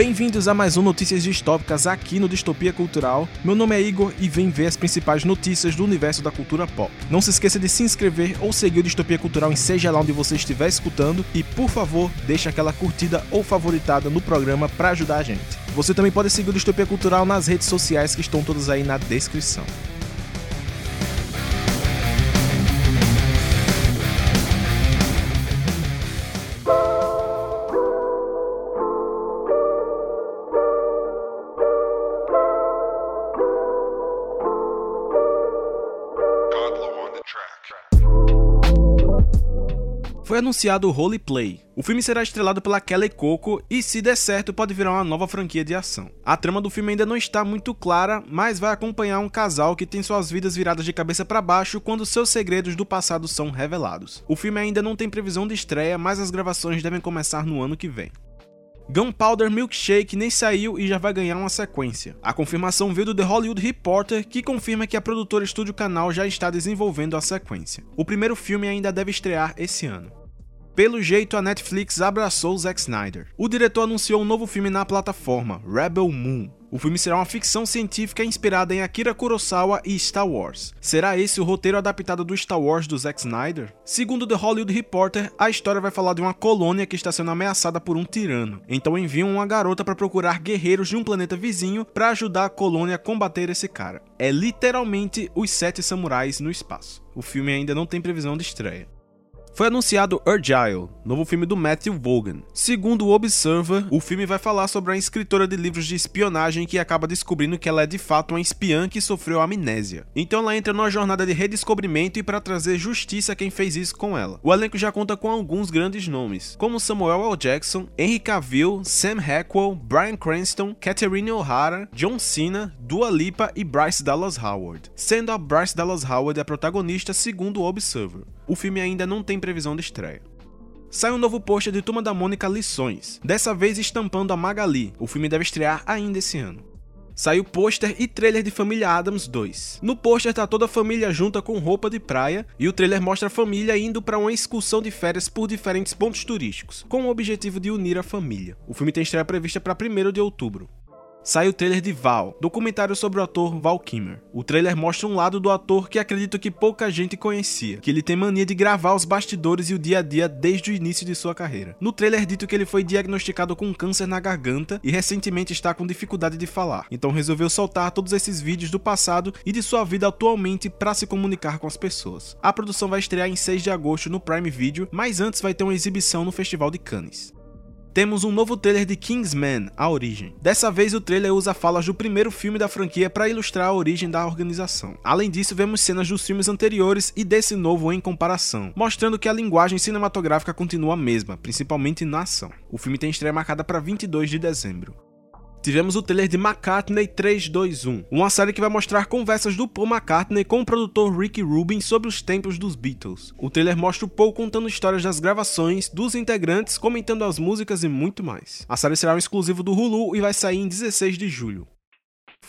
Bem-vindos a mais um Notícias Distópicas aqui no Distopia Cultural. Meu nome é Igor e vem ver as principais notícias do universo da cultura pop. Não se esqueça de se inscrever ou seguir o Distopia Cultural em seja lá onde você estiver escutando e, por favor, deixe aquela curtida ou favoritada no programa para ajudar a gente. Você também pode seguir o Distopia Cultural nas redes sociais que estão todas aí na descrição. Anunciado o Holy Play. O filme será estrelado pela Kelly Coco e, se der certo, pode virar uma nova franquia de ação. A trama do filme ainda não está muito clara, mas vai acompanhar um casal que tem suas vidas viradas de cabeça para baixo quando seus segredos do passado são revelados. O filme ainda não tem previsão de estreia, mas as gravações devem começar no ano que vem. Gunpowder Milkshake nem saiu e já vai ganhar uma sequência. A confirmação veio do The Hollywood Reporter, que confirma que a produtora Estúdio Canal já está desenvolvendo a sequência. O primeiro filme ainda deve estrear esse ano. Pelo jeito, a Netflix abraçou Zack Snyder. O diretor anunciou um novo filme na plataforma, Rebel Moon. O filme será uma ficção científica inspirada em Akira Kurosawa e Star Wars. Será esse o roteiro adaptado do Star Wars do Zack Snyder? Segundo The Hollywood Reporter, a história vai falar de uma colônia que está sendo ameaçada por um tirano. Então enviam uma garota para procurar guerreiros de um planeta vizinho para ajudar a colônia a combater esse cara. É literalmente os sete samurais no espaço. O filme ainda não tem previsão de estreia. Foi anunciado Urgile, novo filme do Matthew Vaughan. Segundo o Observer, o filme vai falar sobre a escritora de livros de espionagem que acaba descobrindo que ela é de fato uma espiã que sofreu amnésia. Então ela entra numa jornada de redescobrimento e para trazer justiça a quem fez isso com ela. O elenco já conta com alguns grandes nomes, como Samuel L. Jackson, Henry Cavill, Sam Rockwell, Bryan Cranston, Catherine O'Hara, John Cena, Dua Lipa e Bryce Dallas Howard, sendo a Bryce Dallas Howard a protagonista segundo o Observer o filme ainda não tem previsão de estreia. Sai um novo pôster de Turma da Mônica Lições, dessa vez estampando a Magali. O filme deve estrear ainda esse ano. Saiu pôster e trailer de Família Adams 2. No pôster tá toda a família junta com roupa de praia e o trailer mostra a família indo para uma excursão de férias por diferentes pontos turísticos, com o objetivo de unir a família. O filme tem estreia prevista para 1 de outubro. Sai o trailer de Val, documentário sobre o ator Val Kimmer. O trailer mostra um lado do ator que acredito que pouca gente conhecia, que ele tem mania de gravar os bastidores e o dia a dia desde o início de sua carreira. No trailer é dito que ele foi diagnosticado com câncer na garganta e recentemente está com dificuldade de falar, então resolveu soltar todos esses vídeos do passado e de sua vida atualmente para se comunicar com as pessoas. A produção vai estrear em 6 de agosto no Prime Video, mas antes vai ter uma exibição no Festival de Cannes temos um novo trailer de Kingsman, A Origem. Dessa vez o trailer usa falas do primeiro filme da franquia para ilustrar a origem da organização. Além disso, vemos cenas dos filmes anteriores e desse novo em comparação, mostrando que a linguagem cinematográfica continua a mesma, principalmente na ação. O filme tem estreia marcada para 22 de dezembro tivemos o trailer de McCartney 321, uma série que vai mostrar conversas do Paul McCartney com o produtor Rick Rubin sobre os tempos dos Beatles. O trailer mostra o Paul contando histórias das gravações, dos integrantes, comentando as músicas e muito mais. A série será um exclusivo do Hulu e vai sair em 16 de julho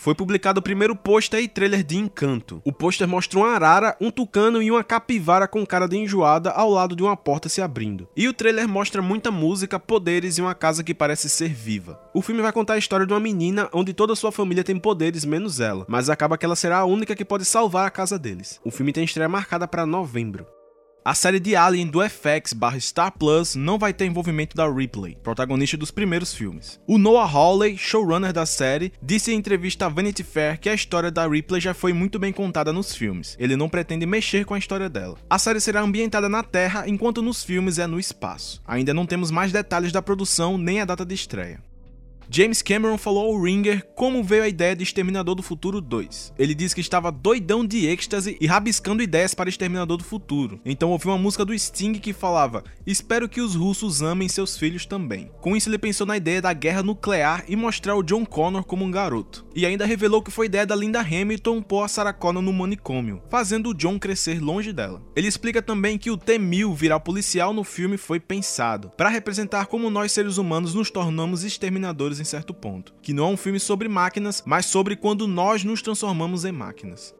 foi publicado o primeiro pôster e trailer de Encanto. O pôster mostra uma arara, um tucano e uma capivara com cara de enjoada ao lado de uma porta se abrindo. E o trailer mostra muita música, poderes e uma casa que parece ser viva. O filme vai contar a história de uma menina onde toda sua família tem poderes menos ela, mas acaba que ela será a única que pode salvar a casa deles. O filme tem estreia marcada para novembro. A série de Alien do FX barra Star Plus não vai ter envolvimento da Ripley, protagonista dos primeiros filmes. O Noah Hawley, showrunner da série, disse em entrevista à Vanity Fair que a história da Ripley já foi muito bem contada nos filmes. Ele não pretende mexer com a história dela. A série será ambientada na Terra, enquanto nos filmes é no espaço. Ainda não temos mais detalhes da produção nem a data de estreia. James Cameron falou ao Ringer como veio a ideia de Exterminador do Futuro 2. Ele disse que estava doidão de êxtase e rabiscando ideias para Exterminador do Futuro. Então ouviu uma música do Sting que falava: Espero que os russos amem seus filhos também. Com isso, ele pensou na ideia da guerra nuclear e mostrar o John Connor como um garoto. E ainda revelou que foi ideia da Linda Hamilton pôr a Sarah Connor no manicômio, fazendo o John crescer longe dela. Ele explica também que o T-1000 virar policial no filme foi pensado para representar como nós seres humanos nos tornamos exterminadores em certo ponto, que não é um filme sobre máquinas, mas sobre quando nós nos transformamos em máquinas.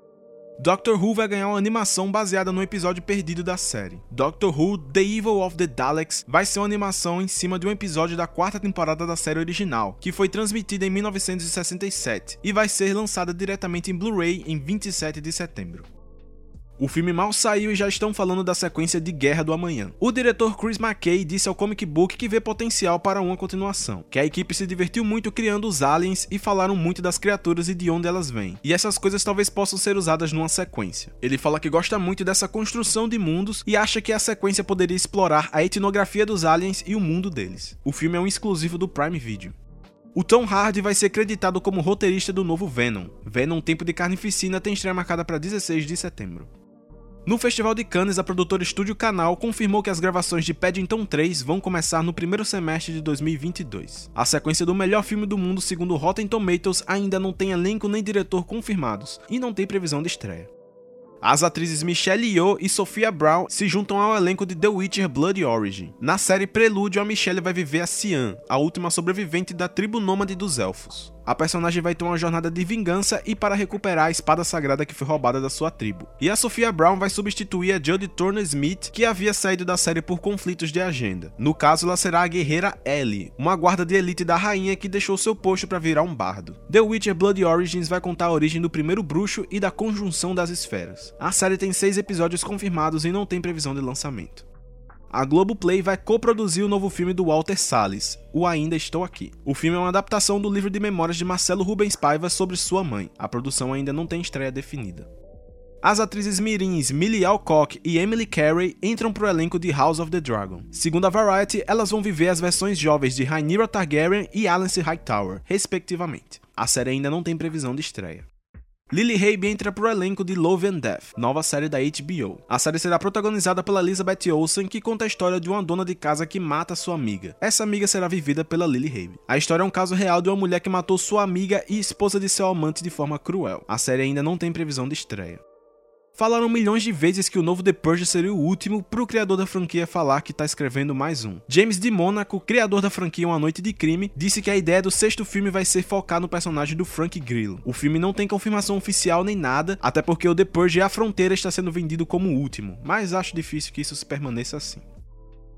Doctor Who vai ganhar uma animação baseada no episódio perdido da série. Doctor Who The Evil of the Daleks vai ser uma animação em cima de um episódio da quarta temporada da série original, que foi transmitida em 1967 e vai ser lançada diretamente em Blu-ray em 27 de setembro. O filme mal saiu e já estão falando da sequência de Guerra do Amanhã. O diretor Chris McKay disse ao Comic Book que vê potencial para uma continuação, que a equipe se divertiu muito criando os aliens e falaram muito das criaturas e de onde elas vêm. E essas coisas talvez possam ser usadas numa sequência. Ele fala que gosta muito dessa construção de mundos e acha que a sequência poderia explorar a etnografia dos aliens e o mundo deles. O filme é um exclusivo do Prime Video. O Tom Hardy vai ser creditado como roteirista do novo Venom. Venom Tempo de Carnificina tem estreia marcada para 16 de setembro. No Festival de Cannes, a produtora Estúdio Canal confirmou que as gravações de Paddington 3 vão começar no primeiro semestre de 2022. A sequência do melhor filme do mundo, segundo Rotten Tomatoes, ainda não tem elenco nem diretor confirmados e não tem previsão de estreia. As atrizes Michelle Yeoh e Sophia Brown se juntam ao elenco de The Witcher Blood Origin. Na série Prelúdio, a Michelle vai viver a Cian, a última sobrevivente da tribo nômade dos Elfos. A personagem vai ter uma jornada de vingança e para recuperar a espada sagrada que foi roubada da sua tribo. E a Sophia Brown vai substituir a Jodie Turner Smith, que havia saído da série por conflitos de agenda. No caso, ela será a guerreira Ellie, uma guarda de elite da rainha que deixou seu posto para virar um bardo. The Witcher Blood Origins vai contar a origem do primeiro bruxo e da conjunção das esferas. A série tem seis episódios confirmados e não tem previsão de lançamento a Globoplay vai coproduzir o novo filme do Walter Salles, O Ainda Estou Aqui. O filme é uma adaptação do livro de memórias de Marcelo Rubens Paiva sobre sua mãe. A produção ainda não tem estreia definida. As atrizes mirins Millie Alcock e Emily Carey entram pro elenco de House of the Dragon. Segundo a Variety, elas vão viver as versões jovens de Rhaenyra Targaryen e Alicent Hightower, respectivamente. A série ainda não tem previsão de estreia. Lily Rabe entra pro elenco de Love and Death, nova série da HBO. A série será protagonizada pela Elizabeth Olsen, que conta a história de uma dona de casa que mata sua amiga. Essa amiga será vivida pela Lily Rabe. A história é um caso real de uma mulher que matou sua amiga e esposa de seu amante de forma cruel. A série ainda não tem previsão de estreia. Falaram milhões de vezes que o novo The Purge seria o último pro criador da franquia falar que tá escrevendo mais um. James de Monaco, criador da franquia Uma Noite de Crime, disse que a ideia do sexto filme vai ser focar no personagem do Frank Grillo. O filme não tem confirmação oficial nem nada, até porque o The Purge A Fronteira está sendo vendido como o último, mas acho difícil que isso permaneça assim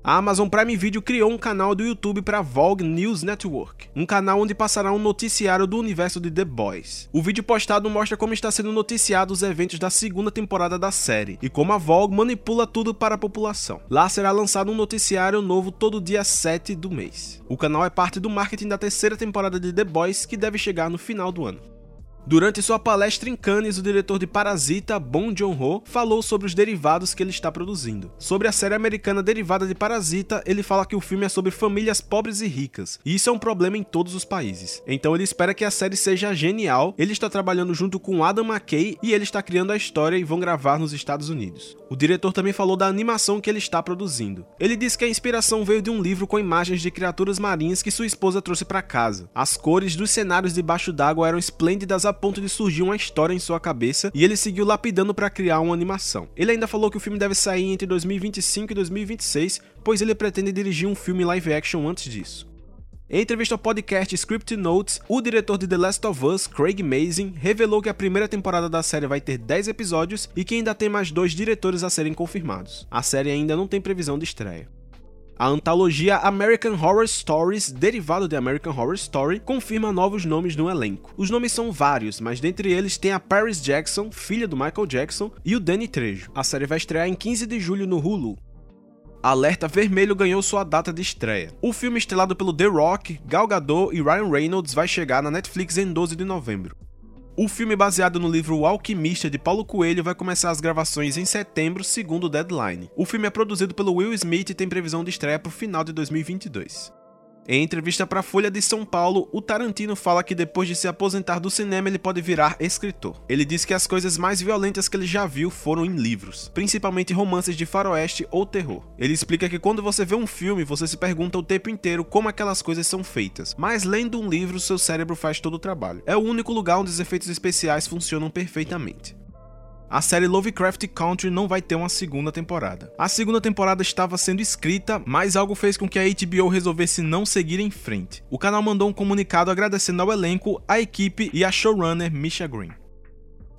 a Amazon Prime Video criou um canal do YouTube para Vogue News Network, um canal onde passará um noticiário do universo de The Boys. O vídeo postado mostra como está sendo noticiado os eventos da segunda temporada da série e como a Vogue manipula tudo para a população. Lá será lançado um noticiário novo todo dia 7 do mês. O canal é parte do marketing da terceira temporada de The Boys que deve chegar no final do ano. Durante sua palestra em Cannes, o diretor de Parasita, Bong Joon-ho, falou sobre os derivados que ele está produzindo. Sobre a série americana derivada de Parasita, ele fala que o filme é sobre famílias pobres e ricas, e isso é um problema em todos os países. Então ele espera que a série seja genial. Ele está trabalhando junto com Adam McKay e ele está criando a história e vão gravar nos Estados Unidos. O diretor também falou da animação que ele está produzindo. Ele disse que a inspiração veio de um livro com imagens de criaturas marinhas que sua esposa trouxe para casa. As cores dos cenários debaixo d'água eram esplêndidas ponto de surgir uma história em sua cabeça e ele seguiu lapidando para criar uma animação. Ele ainda falou que o filme deve sair entre 2025 e 2026, pois ele pretende dirigir um filme live action antes disso. Em entrevista ao podcast Script Notes, o diretor de The Last of Us, Craig Mazin, revelou que a primeira temporada da série vai ter 10 episódios e que ainda tem mais dois diretores a serem confirmados. A série ainda não tem previsão de estreia. A antologia American Horror Stories, derivado de American Horror Story, confirma novos nomes no elenco. Os nomes são vários, mas dentre eles tem a Paris Jackson, filha do Michael Jackson, e o Danny Trejo. A série vai estrear em 15 de julho no Hulu. Alerta Vermelho ganhou sua data de estreia. O filme estrelado pelo The Rock, Gal Gadot e Ryan Reynolds vai chegar na Netflix em 12 de novembro. O filme baseado no livro O Alquimista de Paulo Coelho vai começar as gravações em setembro, segundo o Deadline. O filme é produzido pelo Will Smith e tem previsão de estreia para o final de 2022. Em entrevista para a Folha de São Paulo, o Tarantino fala que depois de se aposentar do cinema ele pode virar escritor. Ele diz que as coisas mais violentas que ele já viu foram em livros, principalmente romances de faroeste ou terror. Ele explica que quando você vê um filme, você se pergunta o tempo inteiro como aquelas coisas são feitas, mas lendo um livro, seu cérebro faz todo o trabalho. É o único lugar onde os efeitos especiais funcionam perfeitamente a série Lovecraft Country não vai ter uma segunda temporada. A segunda temporada estava sendo escrita, mas algo fez com que a HBO resolvesse não seguir em frente. O canal mandou um comunicado agradecendo ao elenco, à equipe e à showrunner Misha Green.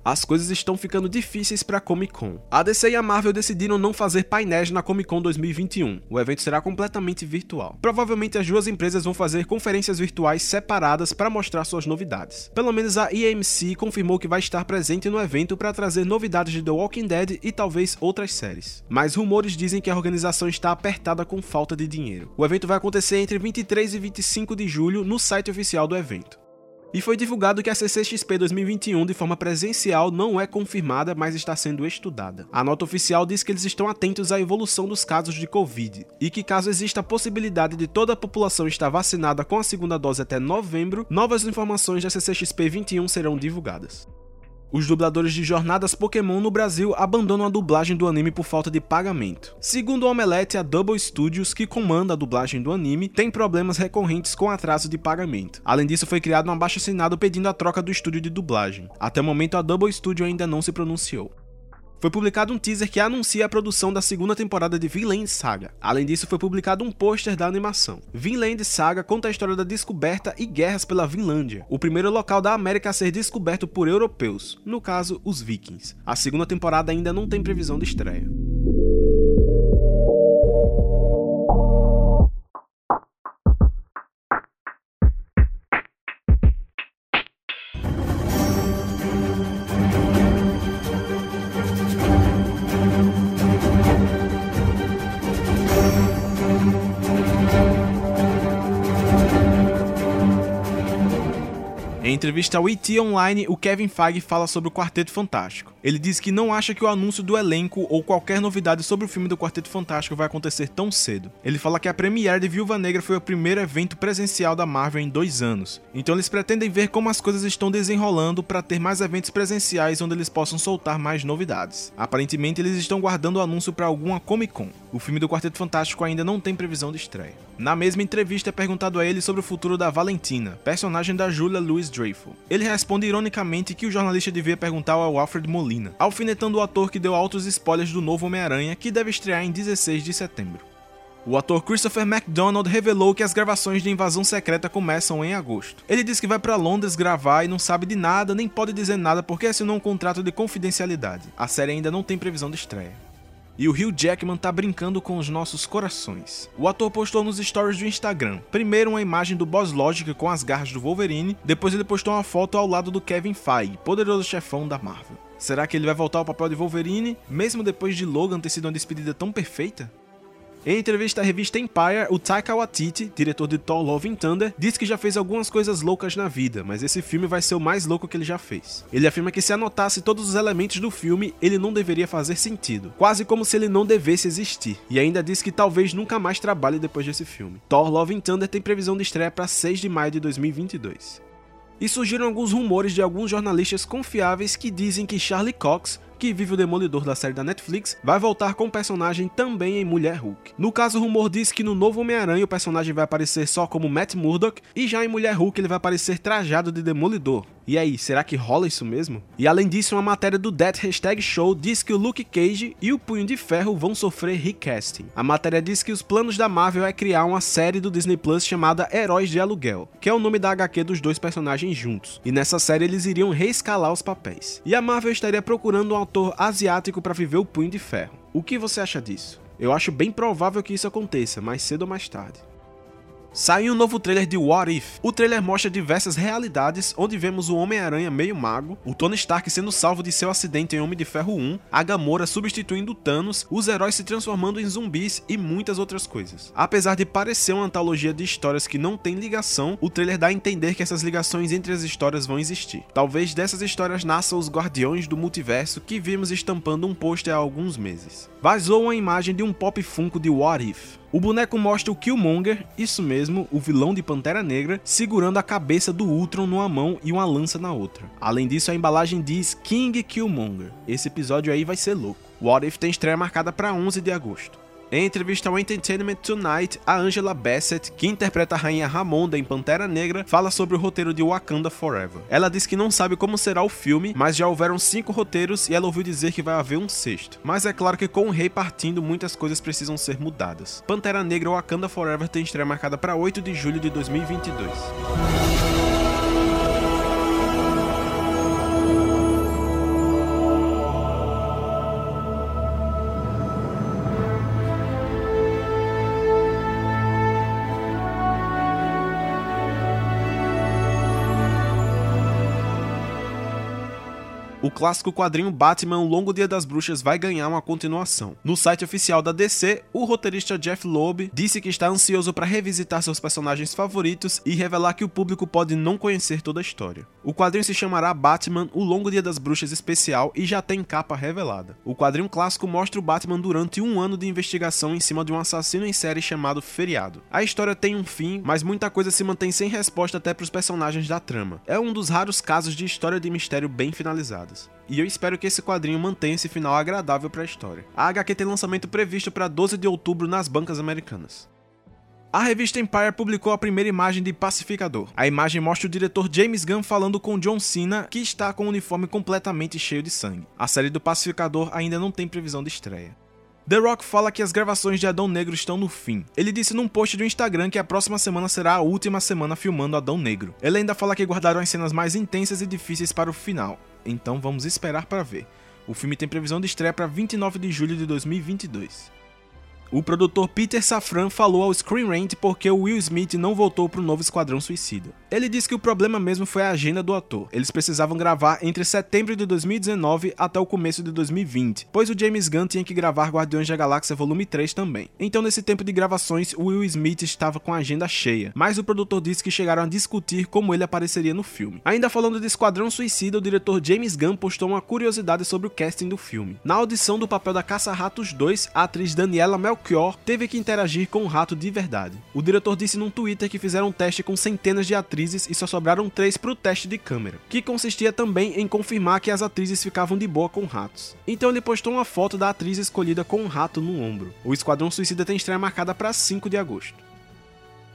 As coisas estão ficando difíceis para Comic Con. A DC e a Marvel decidiram não fazer painéis na Comic Con 2021. O evento será completamente virtual. Provavelmente as duas empresas vão fazer conferências virtuais separadas para mostrar suas novidades. Pelo menos a EMC confirmou que vai estar presente no evento para trazer novidades de The Walking Dead e talvez outras séries. Mas rumores dizem que a organização está apertada com falta de dinheiro. O evento vai acontecer entre 23 e 25 de julho no site oficial do evento. E foi divulgado que a CCXP 2021 de forma presencial não é confirmada, mas está sendo estudada. A nota oficial diz que eles estão atentos à evolução dos casos de Covid e que caso exista a possibilidade de toda a população estar vacinada com a segunda dose até novembro, novas informações da CCXP 21 serão divulgadas. Os dubladores de Jornadas Pokémon no Brasil abandonam a dublagem do anime por falta de pagamento. Segundo o Omelete, a Double Studios, que comanda a dublagem do anime, tem problemas recorrentes com atraso de pagamento. Além disso, foi criado um abaixo-assinado pedindo a troca do estúdio de dublagem. Até o momento, a Double Studio ainda não se pronunciou foi publicado um teaser que anuncia a produção da segunda temporada de Vinland Saga. Além disso, foi publicado um pôster da animação. Vinland Saga conta a história da descoberta e guerras pela Vinlândia, o primeiro local da América a ser descoberto por europeus, no caso, os vikings. A segunda temporada ainda não tem previsão de estreia. Entrevista ao ET Online, o Kevin Feige fala sobre o Quarteto Fantástico. Ele diz que não acha que o anúncio do elenco ou qualquer novidade sobre o filme do Quarteto Fantástico vai acontecer tão cedo. Ele fala que a premiere de Viúva Negra foi o primeiro evento presencial da Marvel em dois anos, então eles pretendem ver como as coisas estão desenrolando para ter mais eventos presenciais onde eles possam soltar mais novidades. Aparentemente, eles estão guardando o anúncio para alguma Comic Con. O filme do Quarteto Fantástico ainda não tem previsão de estreia. Na mesma entrevista é perguntado a ele sobre o futuro da Valentina, personagem da Julia Louis Dreyfus. Ele responde ironicamente que o jornalista devia perguntar ao Alfred Molina, alfinetando o ator que deu altos spoilers do novo Homem-Aranha, que deve estrear em 16 de setembro. O ator Christopher McDonald revelou que as gravações de Invasão Secreta começam em agosto. Ele disse que vai para Londres gravar e não sabe de nada, nem pode dizer nada porque assinou um contrato de confidencialidade. A série ainda não tem previsão de estreia e o Hugh Jackman tá brincando com os nossos corações. O ator postou nos stories do Instagram, primeiro uma imagem do Boss Logic com as garras do Wolverine, depois ele postou uma foto ao lado do Kevin Feige, poderoso chefão da Marvel. Será que ele vai voltar ao papel de Wolverine, mesmo depois de Logan ter sido uma despedida tão perfeita? Em entrevista à revista Empire, o Taika Waititi, diretor de Thor Love and Thunder, disse que já fez algumas coisas loucas na vida, mas esse filme vai ser o mais louco que ele já fez. Ele afirma que se anotasse todos os elementos do filme, ele não deveria fazer sentido, quase como se ele não devesse existir, e ainda disse que talvez nunca mais trabalhe depois desse filme. Thor Love and Thunder tem previsão de estreia para 6 de maio de 2022. E surgiram alguns rumores de alguns jornalistas confiáveis que dizem que Charlie Cox, que vive o Demolidor da série da Netflix, vai voltar com o personagem também em Mulher Hulk. No caso, o rumor diz que no novo Homem-Aranha o personagem vai aparecer só como Matt Murdock, e já em Mulher Hulk ele vai aparecer trajado de Demolidor. E aí, será que rola isso mesmo? E além disso, uma matéria do Death Hashtag Show diz que o Luke Cage e o Punho de Ferro vão sofrer recasting. A matéria diz que os planos da Marvel é criar uma série do Disney Plus chamada Heróis de Aluguel, que é o nome da HQ dos dois personagens juntos. E nessa série eles iriam reescalar os papéis. E a Marvel estaria procurando um autor asiático para viver o Punho de Ferro. O que você acha disso? Eu acho bem provável que isso aconteça, mais cedo ou mais tarde. Saiu um novo trailer de What If. O trailer mostra diversas realidades, onde vemos o Homem-Aranha meio mago, o Tony Stark sendo salvo de seu acidente em Homem de Ferro 1, a Gamora substituindo Thanos, os heróis se transformando em zumbis e muitas outras coisas. Apesar de parecer uma antologia de histórias que não tem ligação, o trailer dá a entender que essas ligações entre as histórias vão existir. Talvez dessas histórias nasçam os Guardiões do Multiverso que vimos estampando um pôster há alguns meses. Vazou uma imagem de um pop funko de What If. O boneco mostra o Killmonger, isso mesmo, o vilão de Pantera Negra, segurando a cabeça do Ultron numa mão e uma lança na outra. Além disso, a embalagem diz King Killmonger. Esse episódio aí vai ser louco. What If tem estreia marcada para 11 de agosto. Em entrevista ao Entertainment Tonight, a Angela Bassett, que interpreta a rainha Ramonda em Pantera Negra, fala sobre o roteiro de Wakanda Forever. Ela diz que não sabe como será o filme, mas já houveram cinco roteiros e ela ouviu dizer que vai haver um sexto. Mas é claro que com o rei partindo, muitas coisas precisam ser mudadas. Pantera Negra Wakanda Forever tem estreia marcada para 8 de julho de 2022. Clássico quadrinho Batman O Longo Dia das Bruxas vai ganhar uma continuação. No site oficial da DC, o roteirista Jeff Loeb disse que está ansioso para revisitar seus personagens favoritos e revelar que o público pode não conhecer toda a história. O quadrinho se chamará Batman O Longo Dia das Bruxas Especial e já tem capa revelada. O quadrinho clássico mostra o Batman durante um ano de investigação em cima de um assassino em série chamado Feriado. A história tem um fim, mas muita coisa se mantém sem resposta até para os personagens da trama. É um dos raros casos de história de mistério bem finalizadas. E eu espero que esse quadrinho mantenha esse final agradável para a história. A HQ tem lançamento previsto para 12 de outubro nas bancas americanas. A revista Empire publicou a primeira imagem de Pacificador. A imagem mostra o diretor James Gunn falando com John Cena, que está com o uniforme completamente cheio de sangue. A série do Pacificador ainda não tem previsão de estreia. The Rock fala que as gravações de Adão Negro estão no fim. Ele disse num post do Instagram que a próxima semana será a última semana filmando Adão Negro. Ele ainda fala que guardaram as cenas mais intensas e difíceis para o final. Então vamos esperar para ver. O filme tem previsão de estreia para 29 de julho de 2022. O produtor Peter Safran falou ao Screen Rant porque o Will Smith não voltou para o novo Esquadrão Suicida. Ele disse que o problema mesmo foi a agenda do ator. Eles precisavam gravar entre setembro de 2019 até o começo de 2020, pois o James Gunn tinha que gravar Guardiões da Galáxia Volume 3 também. Então, nesse tempo de gravações, Will Smith estava com a agenda cheia, mas o produtor disse que chegaram a discutir como ele apareceria no filme. Ainda falando de Esquadrão Suicida, o diretor James Gunn postou uma curiosidade sobre o casting do filme. Na audição do papel da Caça-Ratos 2, a atriz Daniela Mel Melchior teve que interagir com o rato de verdade. O diretor disse num Twitter que fizeram um teste com centenas de atrizes e só sobraram três para o teste de câmera, que consistia também em confirmar que as atrizes ficavam de boa com ratos. Então ele postou uma foto da atriz escolhida com um rato no ombro. O Esquadrão Suicida tem estreia marcada para 5 de agosto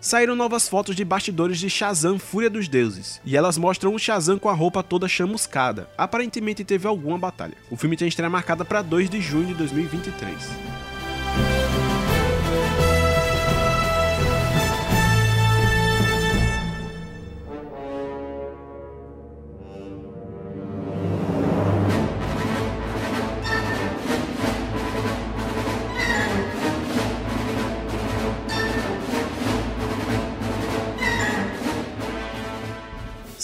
saíram novas fotos de bastidores de Shazam Fúria dos Deuses, e elas mostram o Shazam com a roupa toda chamuscada. Aparentemente teve alguma batalha. O filme tem estreia marcada para 2 de junho de 2023.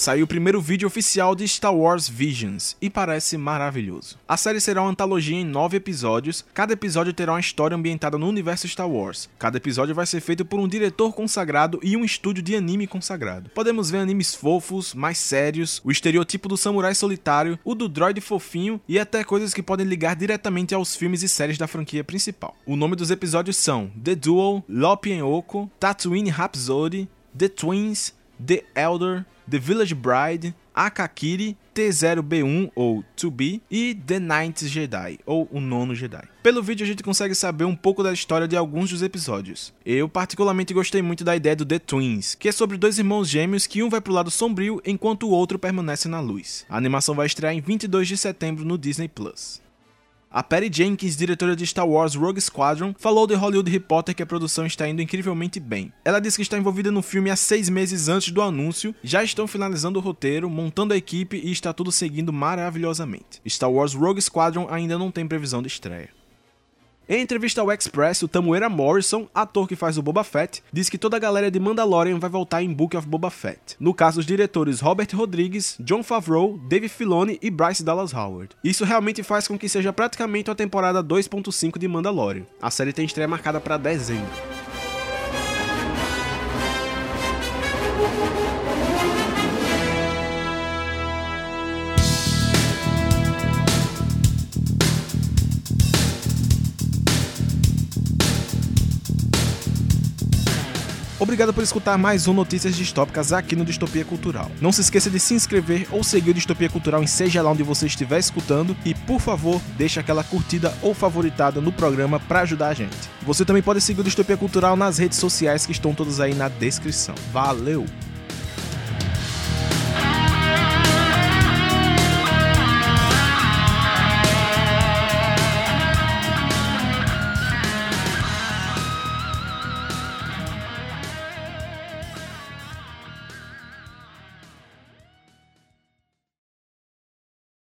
Saiu o primeiro vídeo oficial de Star Wars Visions e parece maravilhoso. A série será uma antologia em nove episódios, cada episódio terá uma história ambientada no universo Star Wars. Cada episódio vai ser feito por um diretor consagrado e um estúdio de anime consagrado. Podemos ver animes fofos, mais sérios, o estereotipo do samurai solitário, o do droid fofinho e até coisas que podem ligar diretamente aos filmes e séries da franquia principal. O nome dos episódios são The Duel, Lopien Oko, Tatooine Rhapsody, The Twins, The Elder, The Village Bride, Akakiri, T0B1 ou 2B e The Ninth Jedi ou o Nono Jedi. Pelo vídeo a gente consegue saber um pouco da história de alguns dos episódios. Eu particularmente gostei muito da ideia do The Twins, que é sobre dois irmãos gêmeos que um vai pro lado sombrio enquanto o outro permanece na luz. A animação vai estrear em 22 de setembro no Disney Plus. A Patty Jenkins, diretora de Star Wars Rogue Squadron, falou de Hollywood Reporter que a produção está indo incrivelmente bem. Ela disse que está envolvida no filme há seis meses antes do anúncio, já estão finalizando o roteiro, montando a equipe e está tudo seguindo maravilhosamente. Star Wars Rogue Squadron ainda não tem previsão de estreia. Em entrevista ao Express, o Tamuera Morrison, ator que faz o Boba Fett, diz que toda a galera de Mandalorian vai voltar em Book of Boba Fett. No caso, os diretores Robert Rodrigues, John Favreau, Dave Filoni e Bryce Dallas Howard. Isso realmente faz com que seja praticamente a temporada 2.5 de Mandalorian. A série tem estreia marcada para dezembro. Obrigado por escutar mais um Notícias Distópicas aqui no Distopia Cultural. Não se esqueça de se inscrever ou seguir o Distopia Cultural em seja lá onde você estiver escutando e, por favor, deixe aquela curtida ou favoritada no programa para ajudar a gente. Você também pode seguir o Distopia Cultural nas redes sociais que estão todas aí na descrição. Valeu!